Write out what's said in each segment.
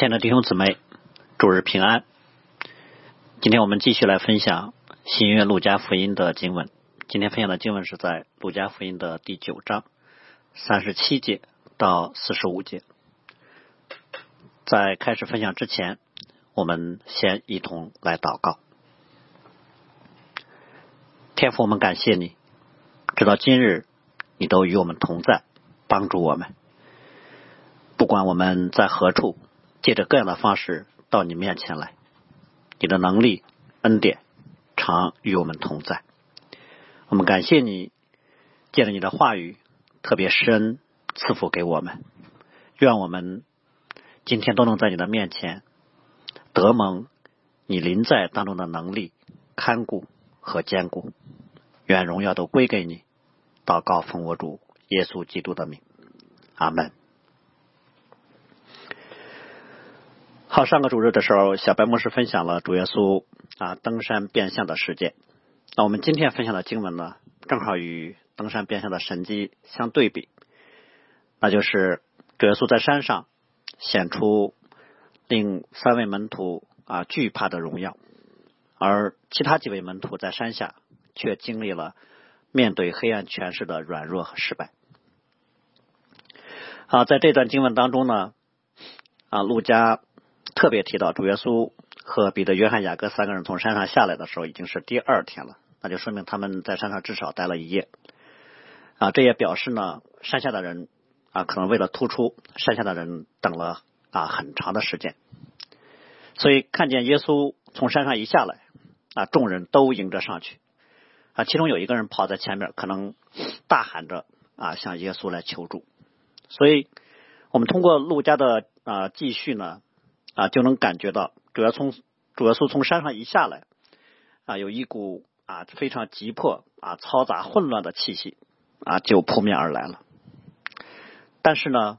亲爱的弟兄姊妹，主日平安。今天我们继续来分享新约路加福音的经文。今天分享的经文是在路加福音的第九章三十七节到四十五节。在开始分享之前，我们先一同来祷告。天父，我们感谢你，直到今日，你都与我们同在，帮助我们。不管我们在何处，借着各样的方式到你面前来，你的能力、恩典常与我们同在。我们感谢你，借着你的话语特别施恩赐福给我们。愿我们今天都能在你的面前得蒙你临在当中的能力、看顾和坚固。愿荣耀都归给你。祷告奉我主耶稣基督的名，阿门。好，上个主日的时候，小白牧师分享了主耶稣啊登山变相的事件。那我们今天分享的经文呢，正好与登山变相的神迹相对比。那就是主耶稣在山上显出令三位门徒啊惧怕的荣耀，而其他几位门徒在山下却经历了面对黑暗权势的软弱和失败。啊，在这段经文当中呢，啊，路加。特别提到主耶稣和彼得、约翰、雅各三个人从山上下来的时候，已经是第二天了，那就说明他们在山上至少待了一夜。啊，这也表示呢，山下的人啊，可能为了突出，山下的人等了啊很长的时间。所以看见耶稣从山上一下来，啊，众人都迎着上去，啊，其中有一个人跑在前面，可能大喊着啊向耶稣来求助。所以我们通过路加的啊记叙呢。啊，就能感觉到，主要从主要是从山上一下来，啊，有一股啊非常急迫啊嘈杂混乱的气息啊就扑面而来了。但是呢，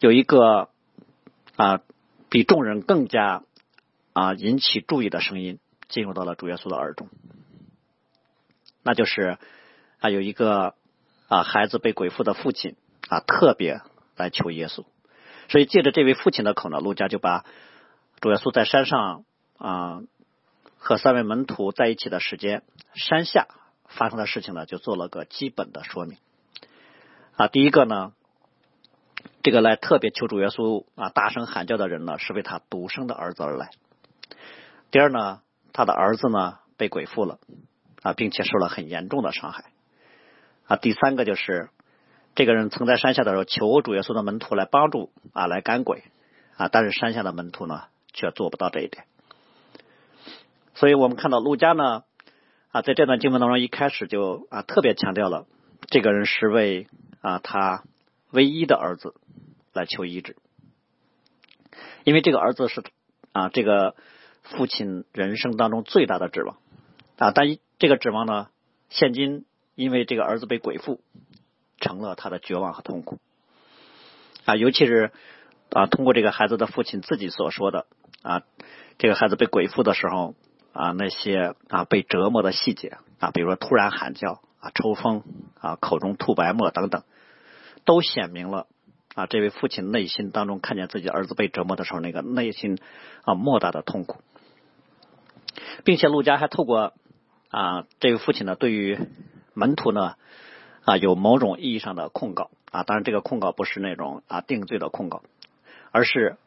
有一个啊比众人更加啊引起注意的声音进入到了主耶稣的耳中，那就是啊有一个啊孩子被鬼附的父亲啊特别来求耶稣。所以借着这位父亲的口呢，陆家就把主耶稣在山上啊和三位门徒在一起的时间，山下发生的事情呢，就做了个基本的说明。啊，第一个呢，这个来特别求主耶稣啊大声喊叫的人呢，是为他独生的儿子而来。第二呢，他的儿子呢被鬼附了啊，并且受了很严重的伤害。啊，第三个就是。这个人曾在山下的时候求主耶稣的门徒来帮助啊，来赶鬼啊，但是山下的门徒呢却做不到这一点。所以我们看到陆家呢啊，在这段经文当中一开始就啊特别强调了，这个人是为啊他唯一的儿子来求医治，因为这个儿子是啊这个父亲人生当中最大的指望啊，但这个指望呢，现今因为这个儿子被鬼附。成了他的绝望和痛苦啊，尤其是啊，通过这个孩子的父亲自己所说的啊，这个孩子被鬼附的时候啊，那些啊被折磨的细节啊，比如说突然喊叫啊、抽风啊、口中吐白沫等等，都显明了啊，这位父亲内心当中看见自己儿子被折磨的时候那个内心啊莫大的痛苦，并且陆家还透过啊这位父亲呢，对于门徒呢。啊，有某种意义上的控告啊，当然这个控告不是那种啊定罪的控告，而是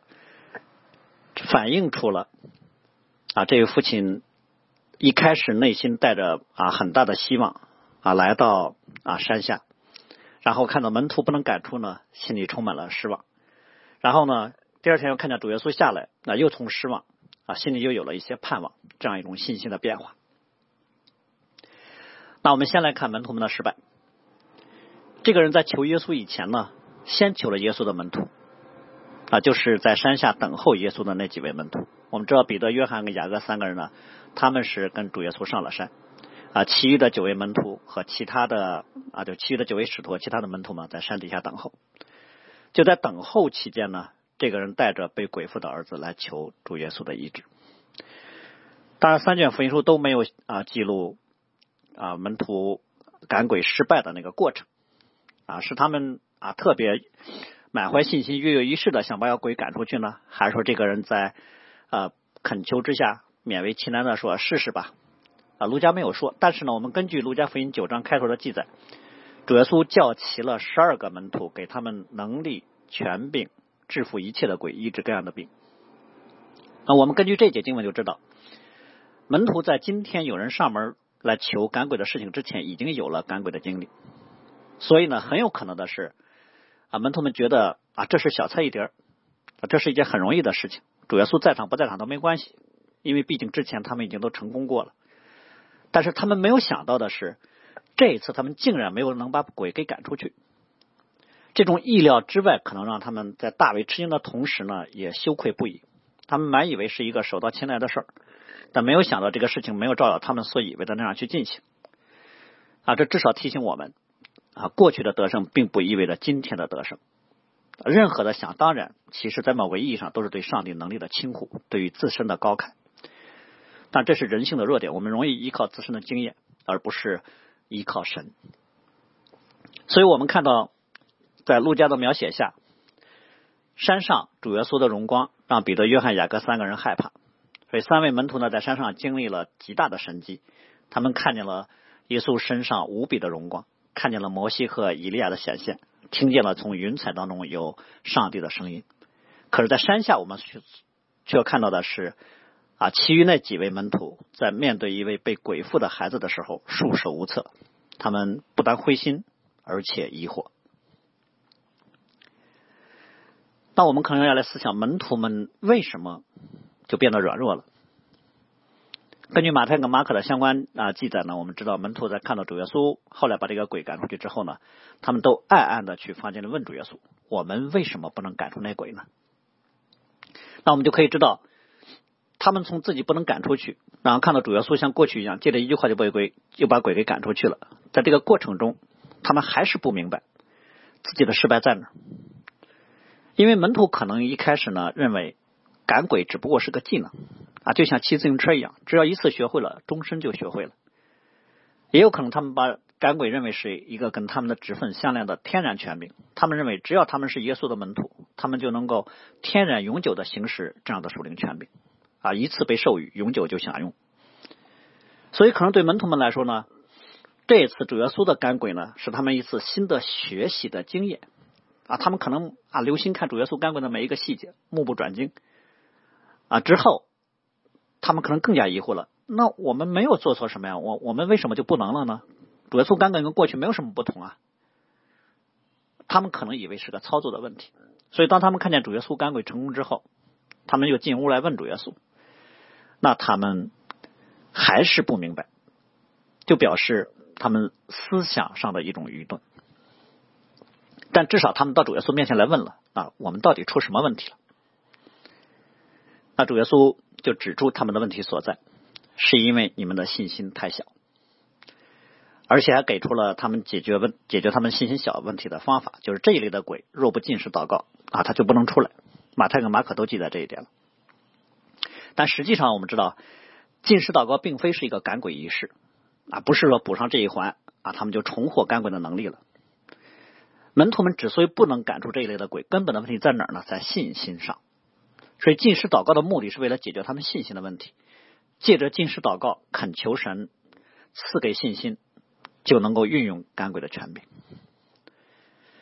反映出了啊这位父亲一开始内心带着啊很大的希望啊来到啊山下，然后看到门徒不能赶出呢，心里充满了失望，然后呢第二天又看见主耶稣下来，那又从失望啊心里又有了一些盼望，这样一种信心的变化。那我们先来看门徒们的失败。这个人在求耶稣以前呢，先求了耶稣的门徒啊，就是在山下等候耶稣的那几位门徒。我们知道彼得、约翰跟雅各三个人呢，他们是跟主耶稣上了山啊，其余的九位门徒和其他的啊，就其余的九位使徒、其他的门徒嘛在山底下等候。就在等候期间呢，这个人带着被鬼附的儿子来求主耶稣的医治。当然，三卷福音书都没有啊记录啊门徒赶鬼失败的那个过程。啊，是他们啊特别满怀信心、跃跃欲试的想把鬼赶出去呢，还是说这个人在呃恳求之下勉为其难的说试试吧？啊，卢家没有说，但是呢，我们根据卢加福音九章开头的记载，主耶稣叫齐了十二个门徒，给他们能力、权柄，制服一切的鬼，医治各样的病。那我们根据这节经文就知道，门徒在今天有人上门来求赶鬼的事情之前，已经有了赶鬼的经历，所以呢，很有可能的是。啊，门徒们觉得啊，这是小菜一碟啊，这是一件很容易的事情。主耶稣在场不在场都没关系，因为毕竟之前他们已经都成功过了。但是他们没有想到的是，这一次他们竟然没有能把鬼给赶出去。这种意料之外，可能让他们在大为吃惊的同时呢，也羞愧不已。他们满以为是一个手到擒来的事儿，但没有想到这个事情没有照着他们所以为的那样去进行。啊，这至少提醒我们。啊，过去的得胜并不意味着今天的得胜。任何的想当然，其实在某个意义上都是对上帝能力的轻忽，对于自身的高看。但这是人性的弱点，我们容易依靠自身的经验，而不是依靠神。所以我们看到，在路加的描写下，山上主耶稣的荣光让彼得、约翰、雅各三个人害怕。所以三位门徒呢，在山上经历了极大的神迹，他们看见了耶稣身上无比的荣光。看见了摩西和以利亚的显现，听见了从云彩当中有上帝的声音。可是，在山下，我们却却看到的是啊，其余那几位门徒在面对一位被鬼附的孩子的时候束手无策。他们不但灰心，而且疑惑。那我们可能要来思想，门徒们为什么就变得软弱了？根据马太跟马可的相关啊记载呢，我们知道门徒在看到主耶稣后来把这个鬼赶出去之后呢，他们都暗暗的去房间里问主耶稣：“我们为什么不能赶出那鬼呢？”那我们就可以知道，他们从自己不能赶出去，然后看到主耶稣像过去一样，借着一句话就把鬼就把鬼给赶出去了。在这个过程中，他们还是不明白自己的失败在哪，因为门徒可能一开始呢认为赶鬼只不过是个技能。啊，就像骑自行车一样，只要一次学会了，终身就学会了。也有可能他们把赶鬼认为是一个跟他们的职分相连的天然权柄，他们认为只要他们是耶稣的门徒，他们就能够天然永久的行使这样的属灵权柄，啊，一次被授予，永久就享用。所以，可能对门徒们来说呢，这一次主耶稣的赶鬼呢，是他们一次新的学习的经验。啊，他们可能啊留心看主耶稣赶鬼的每一个细节，目不转睛。啊，之后。他们可能更加疑惑了。那我们没有做错什么呀？我我们为什么就不能了呢？主耶稣刚刚跟过去没有什么不同啊。他们可能以为是个操作的问题，所以当他们看见主耶稣赶鬼成功之后，他们又进屋来问主耶稣。那他们还是不明白，就表示他们思想上的一种愚钝。但至少他们到主耶稣面前来问了啊，我们到底出什么问题了？那主耶稣。就指出他们的问题所在，是因为你们的信心太小，而且还给出了他们解决问解决他们信心小问题的方法，就是这一类的鬼若不进食祷告啊，他就不能出来。马太跟马可都记载这一点了。但实际上我们知道，进食祷告并非是一个赶鬼仪式啊，不是说补上这一环啊，他们就重获赶鬼的能力了。门徒们之所以不能赶出这一类的鬼，根本的问题在哪儿呢？在信心上。所以，进食祷告的目的是为了解决他们信心的问题。借着进食祷告，恳求神赐给信心，就能够运用赶鬼的权柄。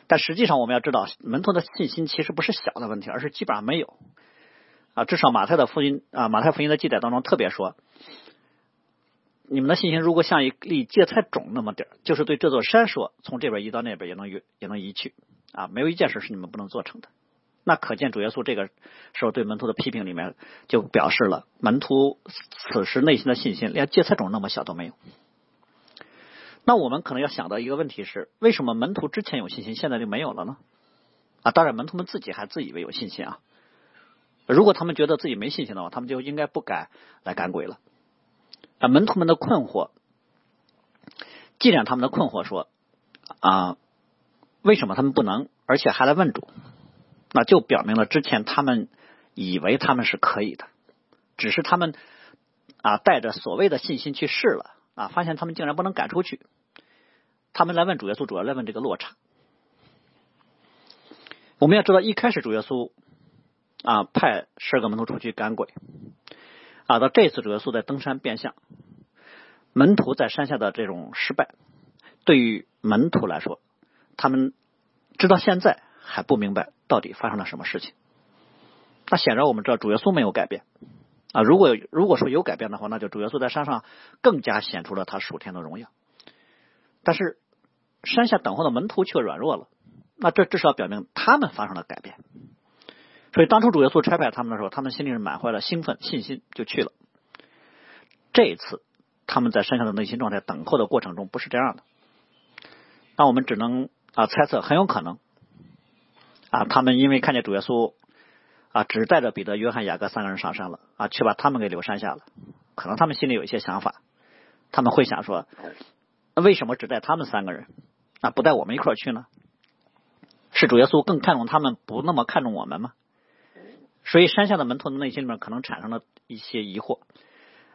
但实际上，我们要知道，门徒的信心其实不是小的问题，而是基本上没有。啊，至少马太的福音啊，马太福音的记载当中特别说，你们的信心如果像一粒芥菜种那么点儿，就是对这座山说，从这边移到那边也能移，也能移去。啊，没有一件事是你们不能做成的。那可见主耶稣这个时候对门徒的批评里面，就表示了门徒此时内心的信心连芥菜种那么小都没有。那我们可能要想到一个问题是：为什么门徒之前有信心，现在就没有了呢？啊，当然门徒们自己还自以为有信心啊。如果他们觉得自己没信心的话，他们就应该不敢来赶鬼了。啊，门徒们的困惑，既然他们的困惑说啊，为什么他们不能，而且还来问主？那就表明了之前他们以为他们是可以的，只是他们啊带着所谓的信心去试了啊，发现他们竟然不能赶出去。他们来问主耶稣，主要来问这个落差。我们要知道，一开始主耶稣啊派十二个门徒出去赶鬼啊，到这次主耶稣在登山变相，门徒在山下的这种失败，对于门徒来说，他们直到现在还不明白到底发生了什么事情。那显然我们知道主耶稣没有改变啊。如果如果说有改变的话，那就主耶稣在山上更加显出了他属天的荣耀。但是山下等候的门徒却软弱了。那这至少表明他们发生了改变，所以当初主耶稣差派他们的时候，他们心里是满怀了兴奋信心就去了。这一次他们在山上的内心状态等候的过程中不是这样的，那我们只能啊猜测，很有可能啊他们因为看见主耶稣啊只带着彼得、约翰、雅各三个人上山了啊，却把他们给留山下了，可能他们心里有一些想法，他们会想说，为什么只带他们三个人，啊不带我们一块去呢？是主耶稣更看重他们，不那么看重我们吗？所以山下的门徒的内心里面可能产生了一些疑惑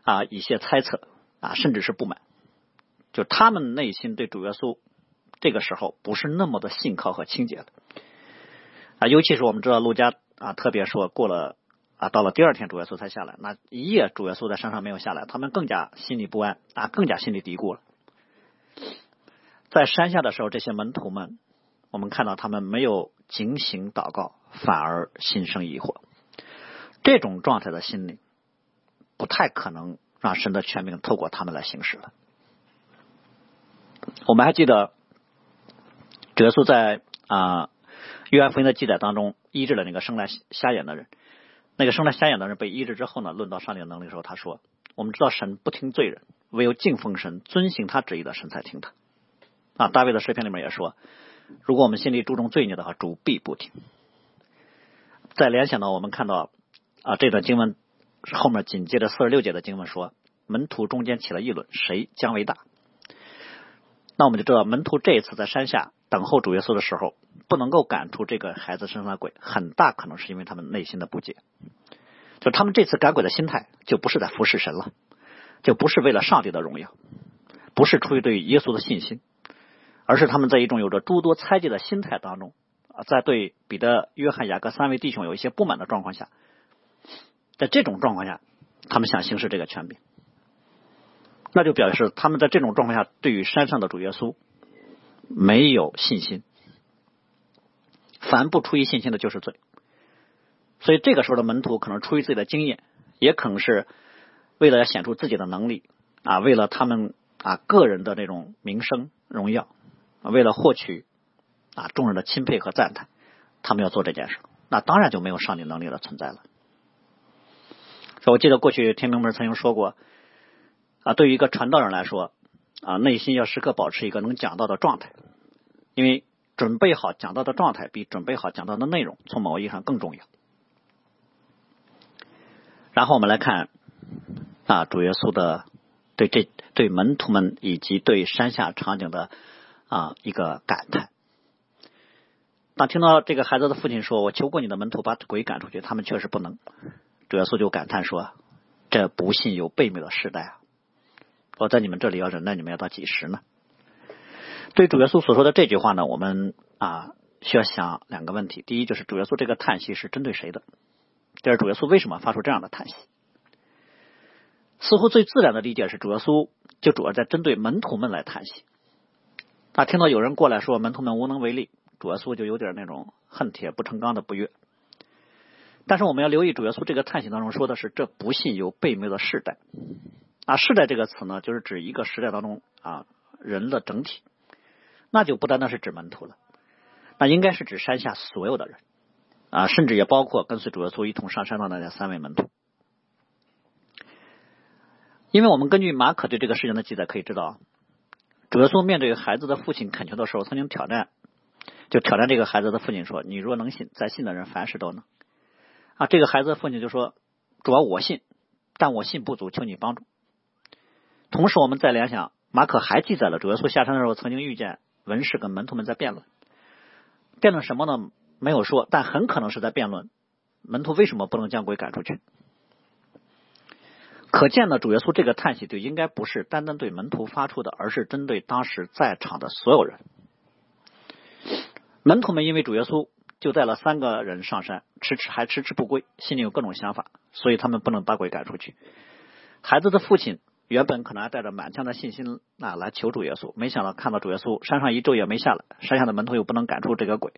啊，一些猜测啊，甚至是不满。就他们内心对主耶稣这个时候不是那么的信靠和清洁了啊。尤其是我们知道陆家啊，特别说过了啊，到了第二天主耶稣才下来，那一夜主耶稣在山上没有下来，他们更加心里不安啊，更加心里嘀咕了。在山下的时候，这些门徒们。我们看到他们没有警醒祷告，反而心生疑惑。这种状态的心理，不太可能让神的权柄透过他们来行使了。我们还记得，主耶稣在啊约翰福音的记载当中医治了那个生来瞎眼的人。那个生来瞎眼的人被医治之后呢，论到上帝的能力的时候，他说：“我们知道神不听罪人，唯有敬奉神、遵行他旨意的神才听他。”啊，大卫的诗篇里面也说。如果我们心里注重罪孽的话，主必不听。再联想到我们看到啊，这段经文后面紧接着四十六节的经文说，门徒中间起了议论，谁将为大？那我们就知道，门徒这一次在山下等候主耶稣的时候，不能够赶出这个孩子身上的鬼，很大可能是因为他们内心的不解。就他们这次赶鬼的心态，就不是在服侍神了，就不是为了上帝的荣耀，不是出于对耶稣的信心。而是他们在一种有着诸多猜忌的心态当中，啊，在对彼得、约翰、雅各三位弟兄有一些不满的状况下，在这种状况下，他们想行使这个权柄，那就表示他们在这种状况下对于山上的主耶稣没有信心。凡不出于信心的，就是罪。所以这个时候的门徒可能出于自己的经验，也可能是为了要显出自己的能力啊，为了他们啊个人的这种名声荣耀。为了获取啊众人的钦佩和赞叹，他们要做这件事，那当然就没有上帝能力的存在了。所以我记得过去天明门曾经说过啊，对于一个传道人来说啊，内心要时刻保持一个能讲到的状态，因为准备好讲到的状态比准备好讲到的内容从某意义上更重要。然后我们来看啊，主耶稣的对这对门徒们以及对山下场景的。啊，一个感叹。当听到这个孩子的父亲说：“我求过你的门徒把鬼赶出去，他们确实不能。”主耶稣就感叹说：“这不信有悖谬的时代啊！我在你们这里要忍耐，你们要到几时呢？”对主耶稣所说的这句话呢，我们啊需要想两个问题：第一，就是主耶稣这个叹息是针对谁的；第二，主耶稣为什么发出这样的叹息？似乎最自然的理解是，主耶稣就主要在针对门徒们来叹息。他听到有人过来说门徒们无能为力，主耶稣就有点那种恨铁不成钢的不悦。但是我们要留意主耶稣这个叹息当中说的是这不信有悖谬的世代啊，世代这个词呢，就是指一个时代当中啊人的整体，那就不单单是指门徒了，那应该是指山下所有的人啊，甚至也包括跟随主耶稣一同上山的那三位门徒。因为我们根据马可对这个事情的记载可以知道。主耶稣面对孩子的父亲恳求的时候，曾经挑战，就挑战这个孩子的父亲说：“你若能信，在信的人凡事都能。”啊，这个孩子的父亲就说：“主要我信，但我信不足，求你帮助。”同时，我们再联想，马可还记载了主耶稣下山的时候，曾经遇见文士跟门徒们在辩论，辩论什么呢？没有说，但很可能是在辩论门徒为什么不能将鬼赶出去。可见呢，主耶稣这个叹息就应该不是单单对门徒发出的，而是针对当时在场的所有人。门徒们因为主耶稣就带了三个人上山，迟迟还迟迟不归，心里有各种想法，所以他们不能把鬼赶出去。孩子的父亲原本可能还带着满腔的信心啊来求主耶稣，没想到看到主耶稣山上一昼夜没下来，山下的门徒又不能赶出这个鬼，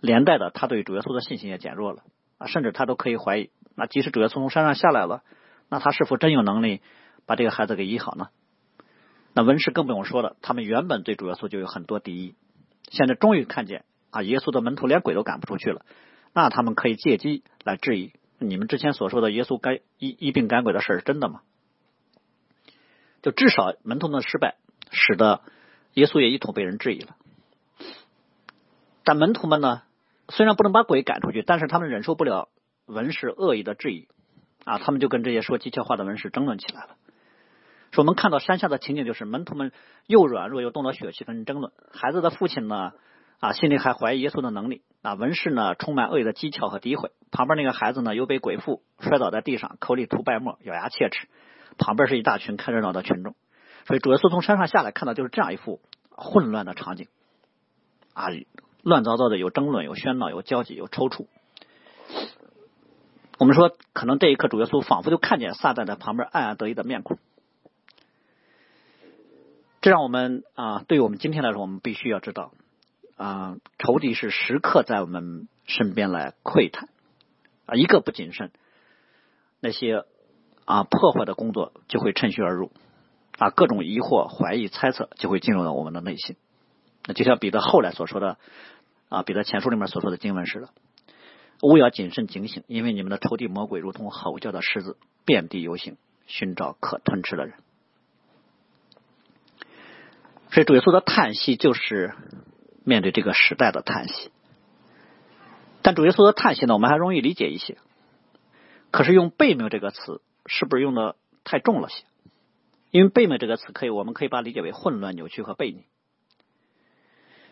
连带的他对主耶稣的信心也减弱了啊，甚至他都可以怀疑，那即使主耶稣从山上下来了，那他是否真有能力把这个孩子给医好呢？那文士更不用说了，他们原本对主耶稣就有很多敌意，现在终于看见。啊！耶稣的门徒连鬼都赶不出去了，那他们可以借机来质疑你们之前所说的耶稣该医医病赶鬼的事是真的吗？就至少门徒们的失败，使得耶稣也一同被人质疑了。但门徒们呢，虽然不能把鬼赶出去，但是他们忍受不了文士恶意的质疑啊，他们就跟这些说讥诮话的文士争论起来了。说我们看到山下的情景，就是门徒们又软弱又动了血气，跟人争论。孩子的父亲呢？啊，心里还怀疑耶稣的能力。啊，文士呢充满恶意的讥诮和诋毁。旁边那个孩子呢又被鬼附，摔倒在地上，口里吐白沫，咬牙切齿。旁边是一大群看热闹的群众。所以主耶稣从山上下来，看到就是这样一幅混乱的场景。啊，乱糟糟的，有争论，有喧闹，有交集，有抽搐。我们说，可能这一刻主耶稣仿佛就看见撒旦在旁边暗暗得意的面孔。这让我们啊，对于我们今天来说，我们必须要知道。啊，仇敌是时刻在我们身边来窥探啊，一个不谨慎，那些啊破坏的工作就会趁虚而入啊，各种疑惑、怀疑、猜测就会进入到我们的内心。那就像彼得后来所说的啊，彼得前书里面所说的经文似的，勿要谨慎警醒，因为你们的仇敌魔鬼如同吼叫的狮子，遍地游行，寻找可吞吃的人。所以主耶稣的叹息就是。面对这个时代的叹息，但主耶稣的叹息呢，我们还容易理解一些。可是用悖谬这个词，是不是用的太重了些？因为悖谬这个词，可以我们可以把它理解为混乱、扭曲和悖逆。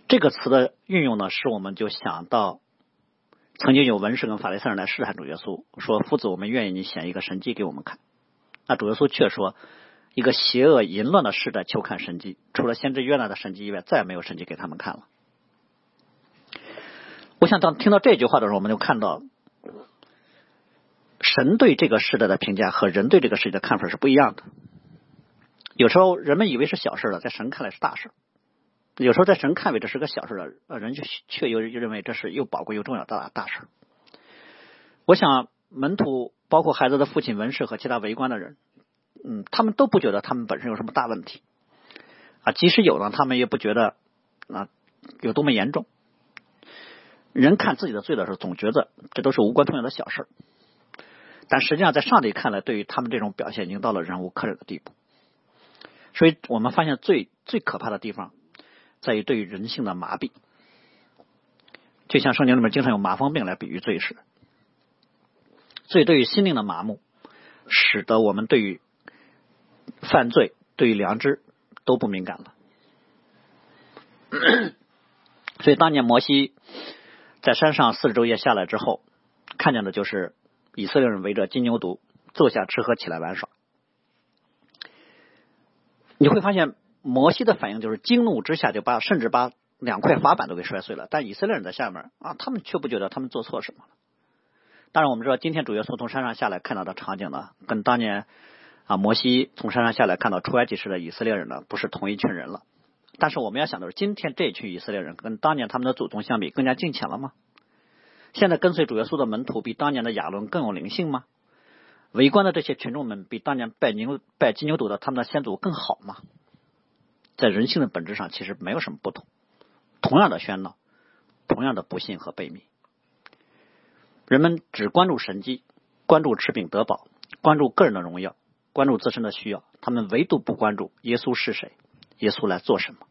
这个词的运用呢，使我们就想到，曾经有文士跟法利赛人来试探主耶稣，说：“夫子，我们愿意你显一个神迹给我们看。”那主耶稣却说：“一个邪恶淫乱的时代，求看神迹，除了先知约拿的神迹以外，再也没有神迹给他们看了。”我想当听到这句话的时候，我们就看到神对这个时代的评价和人对这个世界的看法是不一样的。有时候人们以为是小事了，在神看来是大事；有时候在神看为这是个小事了，人却却又认为这是又宝贵又重要的大事。我想门徒包括孩子的父亲文士和其他围观的人，嗯，他们都不觉得他们本身有什么大问题啊，即使有呢，他们也不觉得啊有多么严重。人看自己的罪的时候，总觉得这都是无关痛痒的小事但实际上，在上帝看来，对于他们这种表现，已经到了忍无可忍的地步。所以我们发现，最最可怕的地方，在于对于人性的麻痹。就像圣经里面经常用麻风病来比喻罪似的。罪对于心灵的麻木，使得我们对于犯罪、对于良知都不敏感了。所以当年摩西。在山上四十昼夜下来之后，看见的就是以色列人围着金牛犊坐下吃喝起来玩耍。你会发现摩西的反应就是惊怒之下就把甚至把两块滑板都给摔碎了。但以色列人在下面啊，他们却不觉得他们做错什么了。当然，我们知道今天主耶稣从山上下来看到的场景呢，跟当年啊摩西从山上下来看到出埃及时的以色列人呢，不是同一群人了。但是我们要想的是，今天这群以色列人跟当年他们的祖宗相比，更加敬虔了吗？现在跟随主耶稣的门徒比当年的亚伦更有灵性吗？围观的这些群众们比当年拜牛拜金牛犊的他们的先祖更好吗？在人性的本质上，其实没有什么不同。同样的喧闹，同样的不幸和悲悯，人们只关注神迹，关注吃饼得饱，关注个人的荣耀，关注自身的需要，他们唯独不关注耶稣是谁。耶稣来做什么？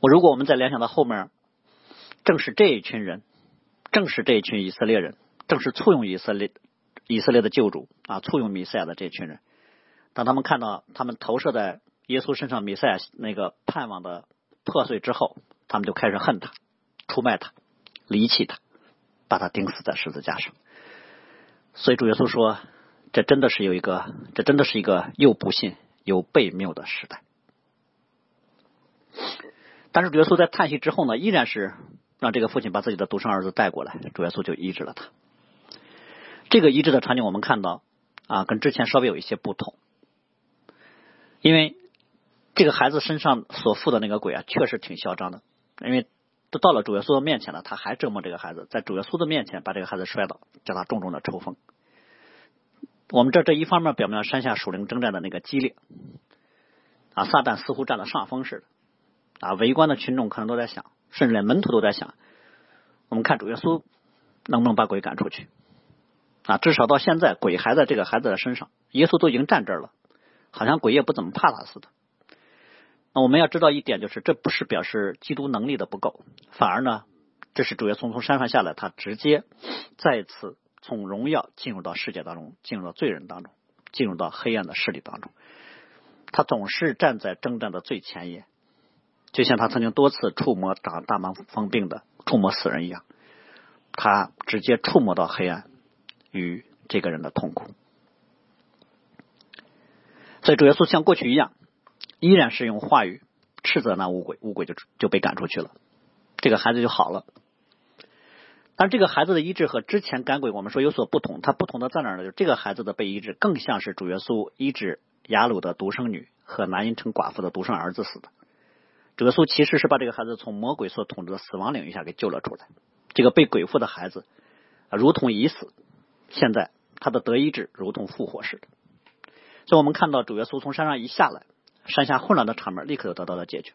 我如果我们再联想到后面，正是这一群人，正是这一群以色列人，正是簇拥以色列以色列的救主啊，簇拥弥赛亚的这群人，当他们看到他们投射在耶稣身上弥赛亚那个盼望的破碎之后，他们就开始恨他，出卖他，离弃他，把他钉死在十字架上。所以主耶稣说。这真的是有一个，这真的是一个又不幸又悖谬的时代。但是主耶稣在叹息之后呢，依然是让这个父亲把自己的独生儿子带过来，主耶稣就医治了他。这个医治的场景我们看到啊，跟之前稍微有一些不同，因为这个孩子身上所附的那个鬼啊，确实挺嚣张的，因为都到了主耶稣的面前了，他还折磨这个孩子，在主耶稣的面前把这个孩子摔倒，叫他重重的抽风。我们这这一方面表明了山下属灵征战的那个激烈啊，撒旦似乎占了上风似的啊，围观的群众可能都在想，甚至连门徒都在想，我们看主耶稣能不能把鬼赶出去啊？至少到现在，鬼还在这个孩子的身上，耶稣都已经站这儿了，好像鬼也不怎么怕他似的。那我们要知道一点，就是这不是表示基督能力的不够，反而呢，这是主耶稣从山上下来，他直接再次。从荣耀进入到世界当中，进入到罪人当中，进入到黑暗的势力当中，他总是站在征战的最前沿，就像他曾经多次触摸长大麻风病的、触摸死人一样，他直接触摸到黑暗与这个人的痛苦。所以主耶稣像过去一样，依然是用话语斥责那乌鬼，乌鬼就就被赶出去了，这个孩子就好了。但这个孩子的医治和之前赶鬼我们说有所不同，它不同的在哪呢？就这个孩子的被医治更像是主耶稣医治雅鲁的独生女和南因城寡妇的独生儿子似的。主耶稣其实是把这个孩子从魔鬼所统治的死亡领域下给救了出来。这个被鬼附的孩子如同已死，现在他的得医治如同复活似的。所以我们看到主耶稣从山上一下来，山下混乱的场面立刻就得到了解决。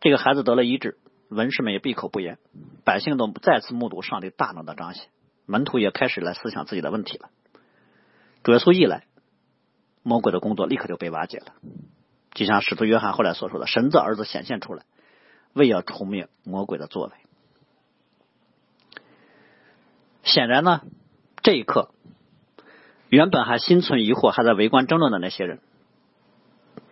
这个孩子得了医治。文士们也闭口不言，百姓都再次目睹上帝大能的彰显，门徒也开始来思想自己的问题了。主耶稣一来，魔鬼的工作立刻就被瓦解了。就像使徒约翰后来所说的：“神的儿子显现出来，为要除灭魔鬼的作为。”显然呢，这一刻，原本还心存疑惑、还在围观争论的那些人，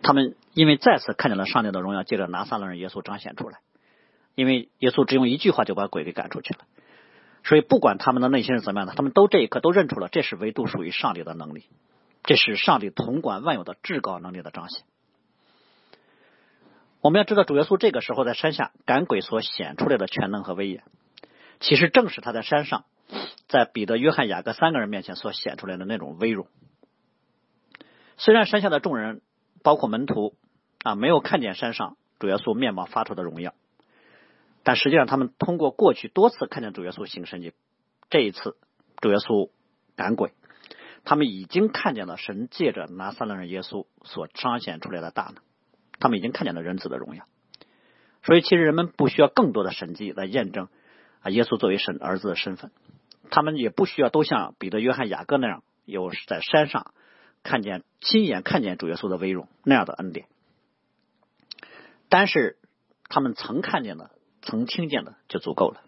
他们因为再次看见了上帝的荣耀，借着拿撒勒人耶稣彰显出来。因为耶稣只用一句话就把鬼给赶出去了，所以不管他们的内心是怎么样的，他们都这一刻都认出了这是唯独属于上帝的能力，这是上帝统管万有的至高能力的彰显。我们要知道，主耶稣这个时候在山下赶鬼所显出来的全能和威严，其实正是他在山上，在彼得、约翰、雅各三个人面前所显出来的那种威荣。虽然山下的众人，包括门徒啊，没有看见山上主耶稣面貌发出的荣耀。但实际上，他们通过过去多次看见主耶稣行神迹，这一次主耶稣赶鬼，他们已经看见了神借着拿撒勒人耶稣所彰显出来的大能，他们已经看见了人子的荣耀。所以，其实人们不需要更多的神迹来验证啊耶稣作为神儿子的身份，他们也不需要都像彼得、约翰、雅各那样有在山上看见亲眼看见主耶稣的威荣那样的恩典。但是，他们曾看见的。曾听见的就足够了。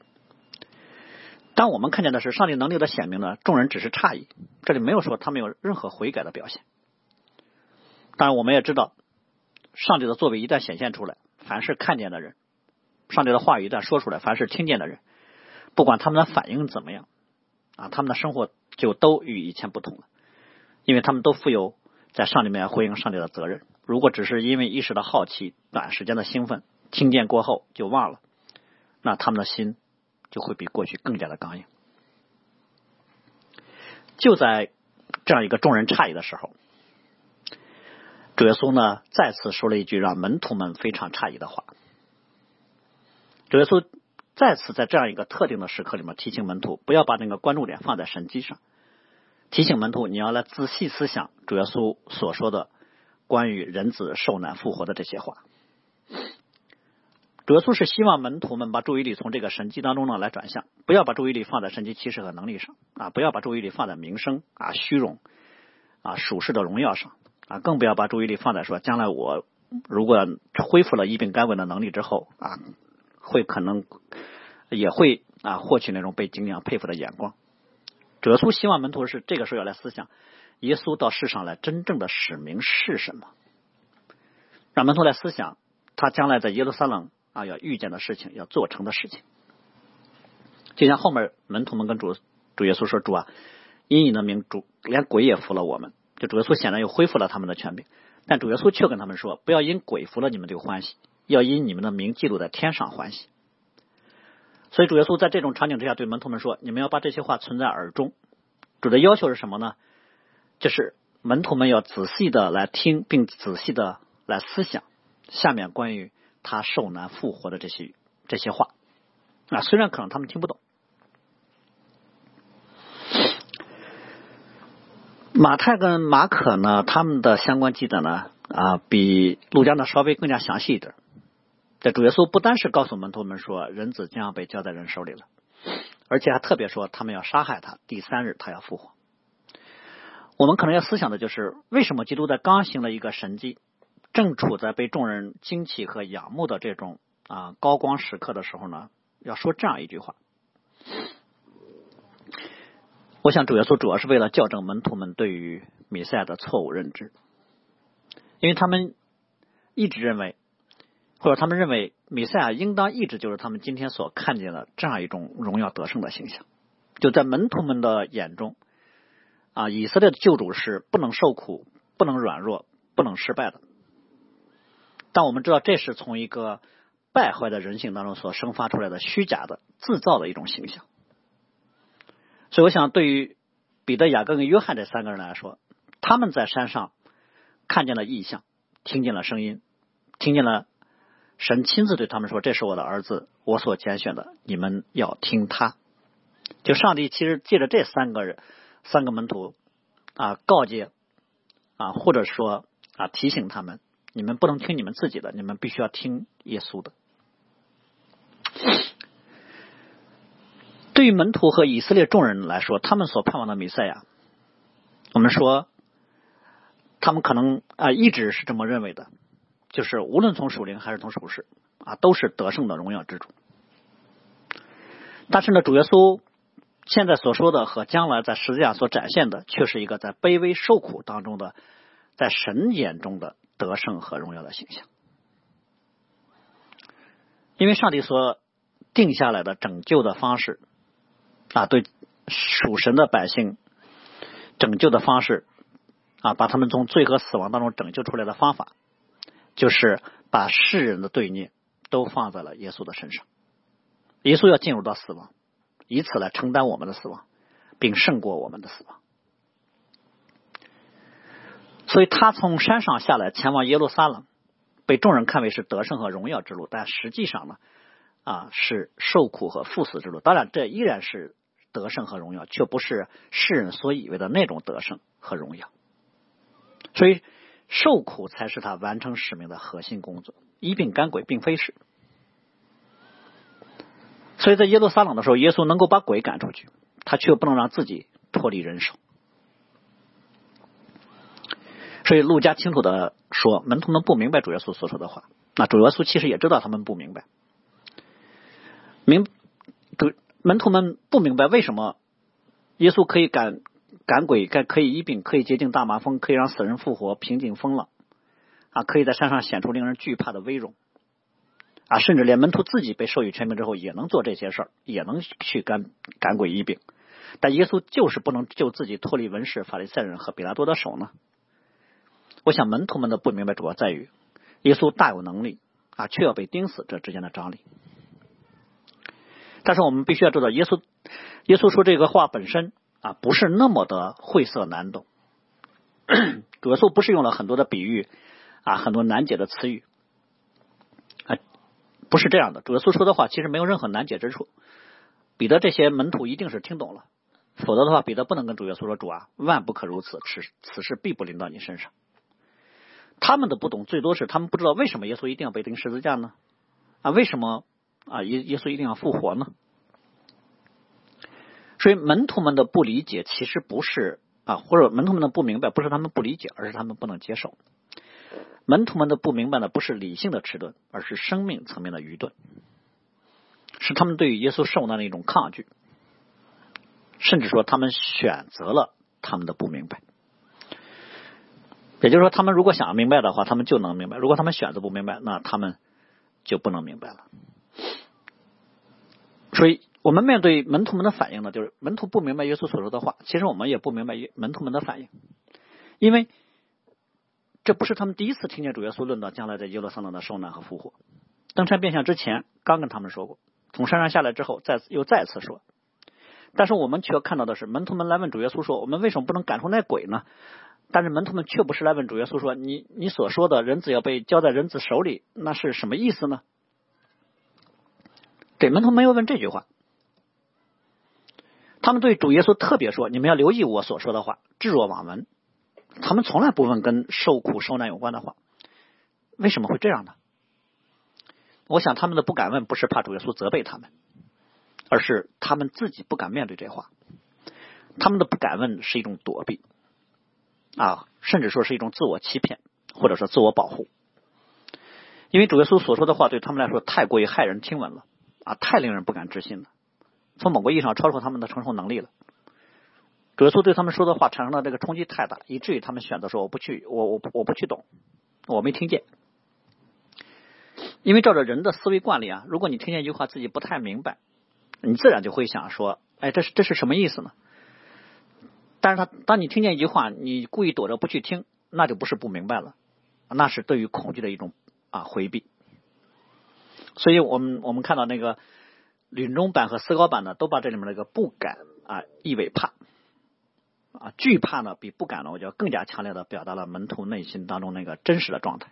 当我们看见的是上帝能力的显明呢，众人只是诧异，这里没有说他们有任何悔改的表现。当然，我们也知道，上帝的作为一旦显现出来，凡是看见的人，上帝的话语一旦说出来，凡是听见的人，不管他们的反应怎么样，啊，他们的生活就都与以前不同了，因为他们都负有在上帝面回应上帝的责任。如果只是因为一时的好奇、短时间的兴奋，听见过后就忘了。那他们的心就会比过去更加的刚硬。就在这样一个众人诧异的时候，主耶稣呢再次说了一句让门徒们非常诧异的话。主耶稣再次在这样一个特定的时刻里面提醒门徒，不要把那个关注点放在神迹上，提醒门徒你要来仔细思想主耶稣所说的关于人子受难复活的这些话。主耶稣是希望门徒们把注意力从这个神迹当中呢来转向，不要把注意力放在神迹启示和能力上啊，不要把注意力放在名声啊、虚荣啊、属世的荣耀上啊，更不要把注意力放在说将来我如果恢复了医病干稳的能力之后啊，会可能也会啊获取那种被敬仰佩服的眼光。主耶稣希望门徒是这个时候要来思想耶稣到世上来真正的使命是什么，让门徒来思想他将来在耶路撒冷。啊，要遇见的事情，要做成的事情，就像后面门徒们跟主主耶稣说：“主啊，因你的名，主连鬼也服了我们。”就主耶稣显然又恢复了他们的权柄，但主耶稣却跟他们说：“不要因鬼服了你们就欢喜，要因你们的名记录在天上欢喜。所以主耶稣在这种场景之下对门徒们说：“你们要把这些话存在耳中。”主的要求是什么呢？就是门徒们要仔细的来听，并仔细的来思想下面关于他受难复活的这些这些话。啊，虽然可能他们听不懂。马太跟马可呢，他们的相关记载呢，啊，比路加呢稍微更加详细一点。这主耶稣不单是告诉门徒们说，人子将要被交在人手里了，而且还特别说，他们要杀害他，第三日他要复活。我们可能要思想的就是，为什么基督在刚行了一个神迹，正处在被众人惊奇和仰慕的这种啊高光时刻的时候呢，要说这样一句话？我想主耶稣主要是为了校正门徒们对于弥赛亚的错误认知，因为他们一直认为，或者他们认为弥赛亚应当一直就是他们今天所看见的这样一种荣耀得胜的形象。就在门徒们的眼中，啊，以色列的救主是不能受苦、不能软弱、不能失败的。但我们知道，这是从一个败坏的人性当中所生发出来的虚假的、制造的一种形象。所以，我想，对于彼得、雅各跟约翰这三个人来说，他们在山上看见了异象，听见了声音，听见了神亲自对他们说：“这是我的儿子，我所拣选的，你们要听他。”就上帝其实借着这三个人、三个门徒啊，告诫啊，或者说啊，提醒他们：你们不能听你们自己的，你们必须要听耶稣的。对于门徒和以色列众人来说，他们所盼望的弥赛亚，我们说，他们可能啊一直是这么认为的，就是无论从属灵还是从属世啊，都是得胜的荣耀之主。但是呢，主耶稣现在所说的和将来在十字架所展现的，却是一个在卑微受苦当中的，在神眼中的得胜和荣耀的形象。因为上帝所定下来的拯救的方式。啊，对属神的百姓拯救的方式啊，把他们从罪和死亡当中拯救出来的方法，就是把世人的罪孽都放在了耶稣的身上。耶稣要进入到死亡，以此来承担我们的死亡，并胜过我们的死亡。所以他从山上下来，前往耶路撒冷，被众人看为是得胜和荣耀之路，但实际上呢，啊，是受苦和赴死之路。当然，这依然是。得胜和荣耀，却不是世人所以为的那种得胜和荣耀。所以，受苦才是他完成使命的核心工作。一病赶鬼，并非是。所以在耶路撒冷的时候，耶稣能够把鬼赶出去，他却不能让自己脱离人手。所以，路加清楚的说，门徒们不明白主耶稣所说的话。那主耶稣其实也知道他们不明白，明主。门徒们不明白为什么耶稣可以赶赶鬼，该可以医病，可以洁净大麻风，可以让死人复活，平静风浪啊，可以在山上显出令人惧怕的威荣啊，甚至连门徒自己被授予权柄之后，也能做这些事儿，也能去赶赶鬼医病。但耶稣就是不能救自己脱离文士、法利赛人和比拉多的手呢？我想门徒们的不明白主要在于耶稣大有能力啊，却要被钉死这之间的张力。但是我们必须要知道，耶稣耶稣说这个话本身啊，不是那么的晦涩难懂。主耶稣不是用了很多的比喻啊，很多难解的词语啊，不是这样的。主耶稣说的话其实没有任何难解之处。彼得这些门徒一定是听懂了，否则的话，彼得不能跟主耶稣说：“主啊，万不可如此，此此事必不临到你身上。”他们的不懂，最多是他们不知道为什么耶稣一定要被钉十字架呢？啊，为什么？啊，耶耶稣一定要复活呢？所以门徒们的不理解，其实不是啊，或者门徒们的不明白，不是他们不理解，而是他们不能接受。门徒们的不明白呢，不是理性的迟钝，而是生命层面的愚钝，是他们对于耶稣受难的一种抗拒，甚至说他们选择了他们的不明白。也就是说，他们如果想明白的话，他们就能明白；如果他们选择不明白，那他们就不能明白了。所以我们面对门徒们的反应呢，就是门徒不明白耶稣所说的话，其实我们也不明白门徒们的反应，因为这不是他们第一次听见主耶稣论到将来在耶路撒冷的受难和复活。登山变相之前，刚跟他们说过；从山上下来之后，再又再次说。但是我们却看到的是，门徒们来问主耶稣说：“我们为什么不能赶出那鬼呢？”但是门徒们却不是来问主耶稣说：“你你所说的人子要被交在人子手里，那是什么意思呢？”对，门徒没有问这句话。他们对主耶稣特别说：“你们要留意我所说的话，置若罔闻。”他们从来不问跟受苦受难有关的话。为什么会这样呢？我想他们的不敢问，不是怕主耶稣责备他们，而是他们自己不敢面对这话。他们的不敢问是一种躲避。啊，甚至说是一种自我欺骗，或者说自我保护，因为主耶稣所说的话对他们来说太过于骇人听闻了，啊，太令人不敢置信了，从某个意义上超出他们的承受能力了。主耶稣对他们说的话产生了这个冲击太大，以至于他们选择说我不去，我我我不去懂，我没听见。因为照着人的思维惯例啊，如果你听见一句话自己不太明白，你自然就会想说，哎，这是这是什么意思呢？但是他，当你听见一句话，你故意躲着不去听，那就不是不明白了，那是对于恐惧的一种啊回避。所以我们我们看到那个吕中版和思高版呢，都把这里面那个不敢啊意为怕啊惧怕呢，比不敢呢，我觉得更加强烈的表达了门徒内心当中那个真实的状态。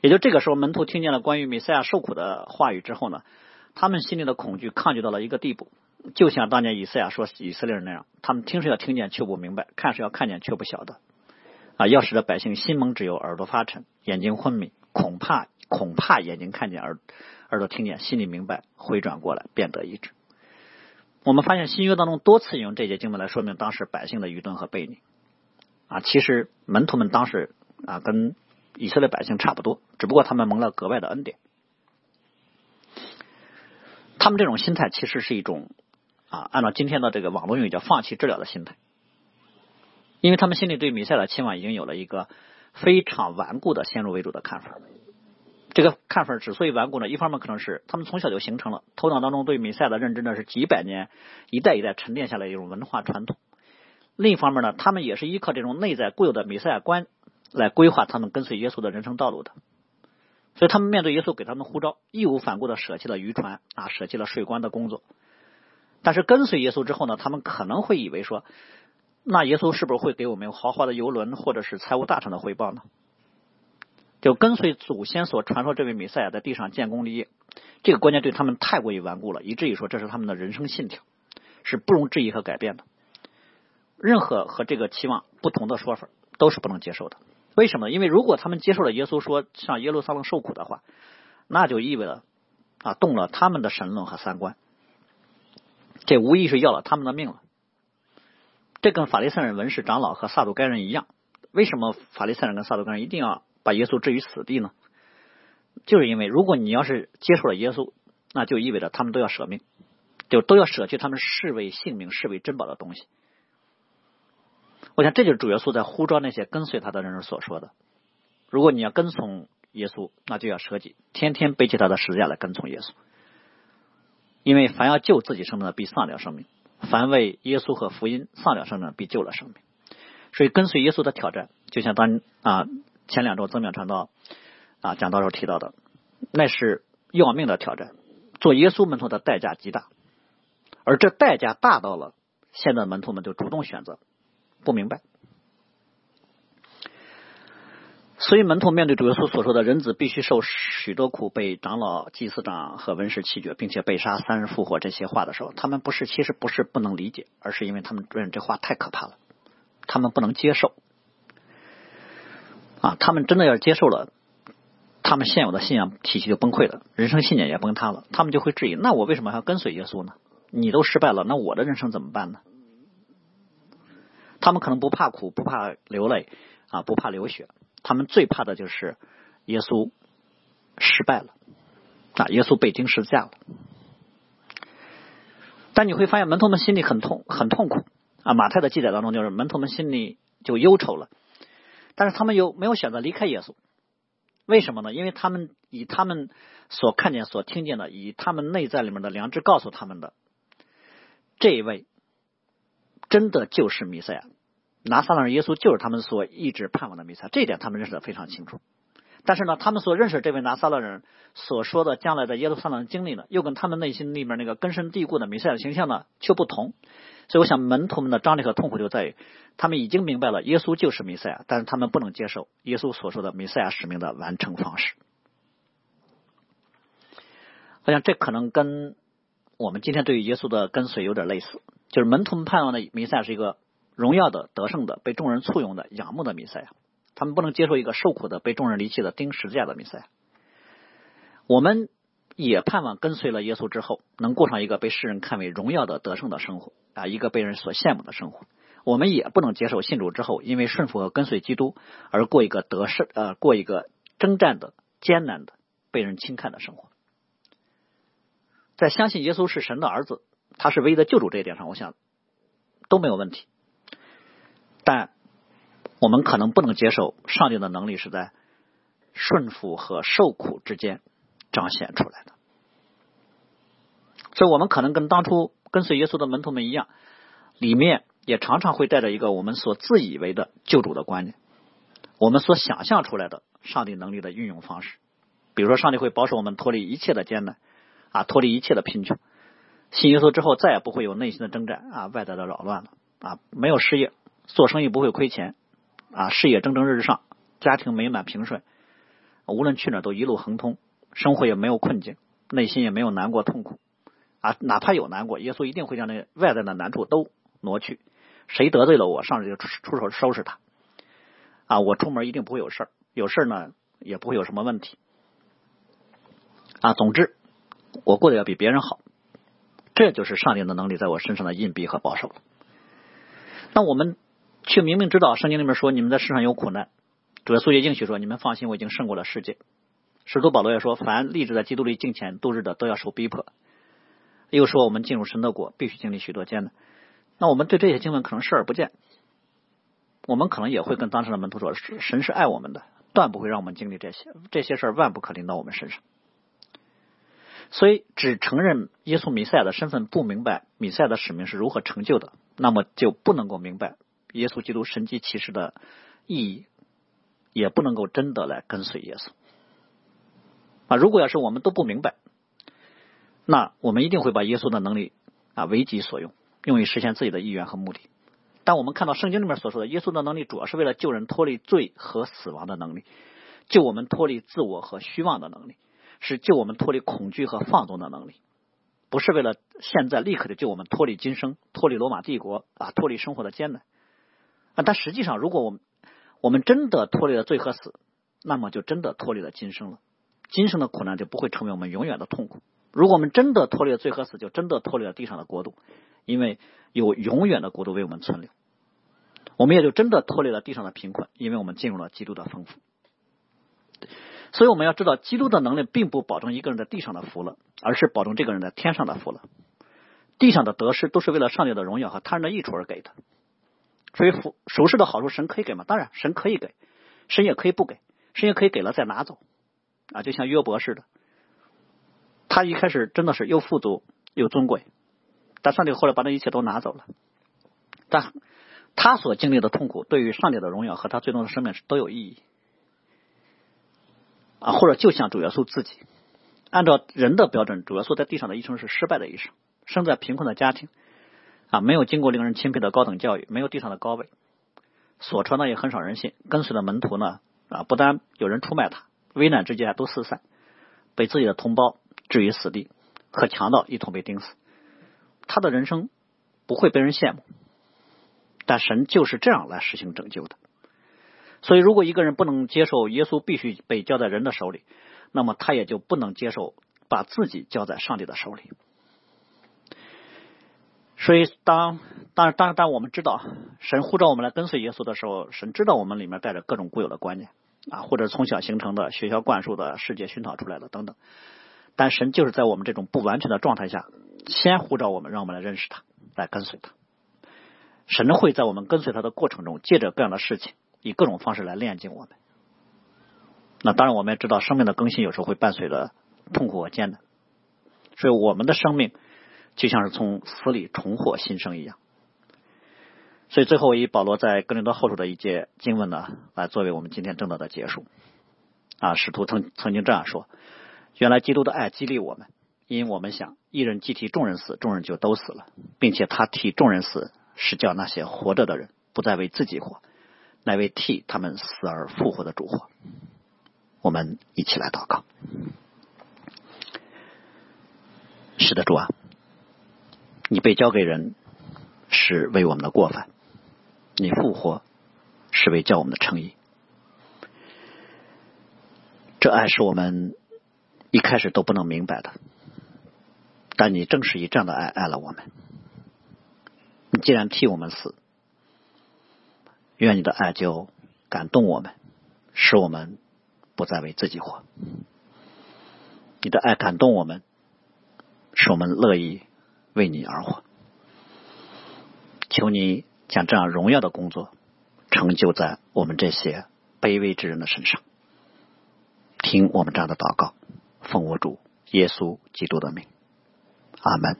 也就这个时候，门徒听见了关于弥赛亚受苦的话语之后呢，他们心里的恐惧抗拒到了一个地步。就像当年以赛亚说以色列人那样，他们听是要听见却不明白，看是要看见却不晓得。啊，要使得百姓心蒙只有耳朵发沉，眼睛昏迷，恐怕恐怕眼睛看见耳耳朵听见，心里明白，回转过来，变得一致。我们发现新约当中多次引用这节经文来说明当时百姓的愚钝和悖逆。啊，其实门徒们当时啊跟以色列百姓差不多，只不过他们蒙了格外的恩典。他们这种心态其实是一种。啊，按照今天的这个网络用语叫放弃治疗的心态，因为他们心里对米赛的期望已经有了一个非常顽固的先入为主的看法。这个看法之所以顽固呢，一方面可能是他们从小就形成了头脑当中对米赛的认知呢是几百年一代一代沉淀下来一种文化传统；另一方面呢，他们也是依靠这种内在固有的米赛亚观来规划他们跟随耶稣的人生道路的。所以，他们面对耶稣给他们呼召，义无反顾的舍弃了渔船啊，舍弃了税关的工作。但是跟随耶稣之后呢，他们可能会以为说，那耶稣是不是会给我们豪华的游轮或者是财务大臣的回报呢？就跟随祖先所传说这位弥赛亚在地上建功立业，这个观念对他们太过于顽固了，以至于说这是他们的人生信条，是不容置疑和改变的。任何和这个期望不同的说法都是不能接受的。为什么？因为如果他们接受了耶稣说上耶路撒冷受苦的话，那就意味着啊动了他们的神论和三观。这无疑是要了他们的命了。这跟法利赛人、文士、长老和撒都该人一样。为什么法利赛人跟撒都该人一定要把耶稣置于死地呢？就是因为如果你要是接受了耶稣，那就意味着他们都要舍命，就都要舍弃他们视为性命、视为珍宝的东西。我想这就是主耶稣在呼召那些跟随他的人所说的：如果你要跟从耶稣，那就要舍己，天天背起他的十字架来跟从耶稣。因为凡要救自己生命的，必丧掉生命；凡为耶稣和福音丧掉生命，必救了生命。所以，跟随耶稣的挑战，就像当啊前两周曾淼传道啊讲道时候提到的，那是要命的挑战。做耶稣门徒的代价极大，而这代价大到了，现在门徒们就主动选择不明白。所以门徒面对主耶稣所说的“人子必须受许多苦，被长老、祭司长和文士弃绝，并且被杀，三日复活”这些话的时候，他们不是其实不是不能理解，而是因为他们认为这话太可怕了，他们不能接受。啊，他们真的要接受了，他们现有的信仰体系就崩溃了，人生信念也崩塌了，他们就会质疑：那我为什么还要跟随耶稣呢？你都失败了，那我的人生怎么办呢？他们可能不怕苦，不怕流泪，啊，不怕流血。他们最怕的就是耶稣失败了啊！耶稣被钉十字架了。但你会发现，门徒们心里很痛，很痛苦啊！马太的记载当中，就是门徒们心里就忧愁了。但是他们又没有选择离开耶稣，为什么呢？因为他们以他们所看见、所听见的，以他们内在里面的良知告诉他们的，这一位真的就是弥赛亚，拿撒勒人耶稣就是他们所一直盼望的弥赛亚，这一点他们认识的非常清楚。但是呢，他们所认识这位拿撒勒人所说的将来的耶路撒冷经历呢，又跟他们内心里面那个根深蒂固的弥赛亚形象呢却不同。所以，我想门徒们的张力和痛苦就在于，他们已经明白了耶稣就是弥赛亚，但是他们不能接受耶稣所说的弥赛亚使命的完成方式。我想这可能跟我们今天对于耶稣的跟随有点类似，就是门徒们盼望的弥赛亚是一个荣耀的、得胜的、被众人簇拥的、仰慕的弥赛亚。他们不能接受一个受苦的、被众人离弃的、钉十字架的弥赛亚。我们也盼望跟随了耶稣之后，能过上一个被世人看为荣耀的、得胜的生活啊，一个被人所羡慕的生活。我们也不能接受信主之后，因为顺服和跟随基督而过一个得胜呃，过一个征战的、艰难的、被人轻看的生活。在相信耶稣是神的儿子，他是唯一的救主这一点上，我想都没有问题。但我们可能不能接受上帝的能力是在顺服和受苦之间彰显出来的，所以，我们可能跟当初跟随耶稣的门徒们一样，里面也常常会带着一个我们所自以为的救主的观念，我们所想象出来的上帝能力的运用方式，比如说，上帝会保守我们脱离一切的艰难啊，脱离一切的贫穷，信耶稣之后再也不会有内心的征战啊，外在的扰乱了啊，没有失业，做生意不会亏钱。啊，事业蒸蒸日上，家庭美满平顺，无论去哪都一路亨通，生活也没有困境，内心也没有难过痛苦。啊，哪怕有难过，耶稣一定会将那外在的难处都挪去。谁得罪了我，上帝就出手收拾他。啊，我出门一定不会有事儿，有事儿呢也不会有什么问题。啊，总之我过得要比别人好，这就是上帝的能力在我身上的印币和保守。那我们。却明明知道圣经里面说你们在世上有苦难，主耶稣也应许说你们放心，我已经胜过了世界。使徒保罗也说，凡立志在基督里敬虔度日的，都要受逼迫。又说我们进入神的国，必须经历许多艰难。那我们对这些经文可能视而不见，我们可能也会跟当时的门徒说，神是爱我们的，断不会让我们经历这些，这些事儿万不可临到我们身上。所以，只承认耶稣弥赛亚的身份，不明白弥赛亚的使命是如何成就的，那么就不能够明白。耶稣基督神迹启示的意义，也不能够真的来跟随耶稣啊！如果要是我们都不明白，那我们一定会把耶稣的能力啊为己所用，用于实现自己的意愿和目的。但我们看到圣经里面所说的，耶稣的能力主要是为了救人脱离罪和死亡的能力，救我们脱离自我和虚妄的能力，是救我们脱离恐惧和放纵的能力，不是为了现在立刻的救我们脱离今生、脱离罗马帝国啊、脱离生活的艰难。啊！但实际上，如果我们我们真的脱离了罪和死，那么就真的脱离了今生了。今生的苦难就不会成为我们永远的痛苦。如果我们真的脱离了罪和死，就真的脱离了地上的国度，因为有永远的国度为我们存留。我们也就真的脱离了地上的贫困，因为我们进入了基督的丰富。所以我们要知道，基督的能力并不保证一个人在地上的福乐，而是保证这个人在天上的福乐。地上的得失都是为了上帝的荣耀和他人的益处而给的。所以，福属世的好处，神可以给吗？当然，神可以给，神也可以不给，神也可以给了再拿走啊！就像约伯似的，他一开始真的是又富足又尊贵，但上帝后来把那一切都拿走了。但他所经历的痛苦，对于上帝的荣耀和他最终的生命是都有意义啊！或者就像主耶稣自己，按照人的标准，主耶稣在地上的一生是失败的一生，生在贫困的家庭。啊，没有经过令人钦佩的高等教育，没有地上的高位，所传的也很少人信。跟随的门徒呢，啊，不但有人出卖他，危难之间都四散，被自己的同胞置于死地，和强盗一同被钉死。他的人生不会被人羡慕，但神就是这样来实行拯救的。所以，如果一个人不能接受耶稣必须被交在人的手里，那么他也就不能接受把自己交在上帝的手里。所以，当当当当我们知道神呼召我们来跟随耶稣的时候，神知道我们里面带着各种固有的观念啊，或者从小形成的、学校灌输的、世界熏陶出来的等等。但神就是在我们这种不完全的状态下，先呼召我们，让我们来认识他，来跟随他。神会在我们跟随他的过程中，借着各样的事情，以各种方式来炼净我们。那当然，我们也知道生命的更新有时候会伴随着痛苦和艰难，所以我们的生命。就像是从死里重获新生一样，所以最后以保罗在哥林多后书的一节经文呢，来作为我们今天正道的结束。啊，使徒曾曾经这样说：原来基督的爱激励我们，因我们想一人既替众人死，众人就都死了，并且他替众人死，是叫那些活着的人不再为自己活，乃为替他们死而复活的主活。我们一起来祷告。是的，主啊，你被交给人是为我们的过犯。你复活是为叫我们的诚意，这爱是我们一开始都不能明白的，但你正是以这样的爱爱了我们。你既然替我们死，愿你的爱就感动我们，使我们不再为自己活。你的爱感动我们，使我们乐意为你而活。求你。将这样荣耀的工作成就在我们这些卑微之人的身上。听我们这样的祷告，奉我主耶稣基督的名，阿门。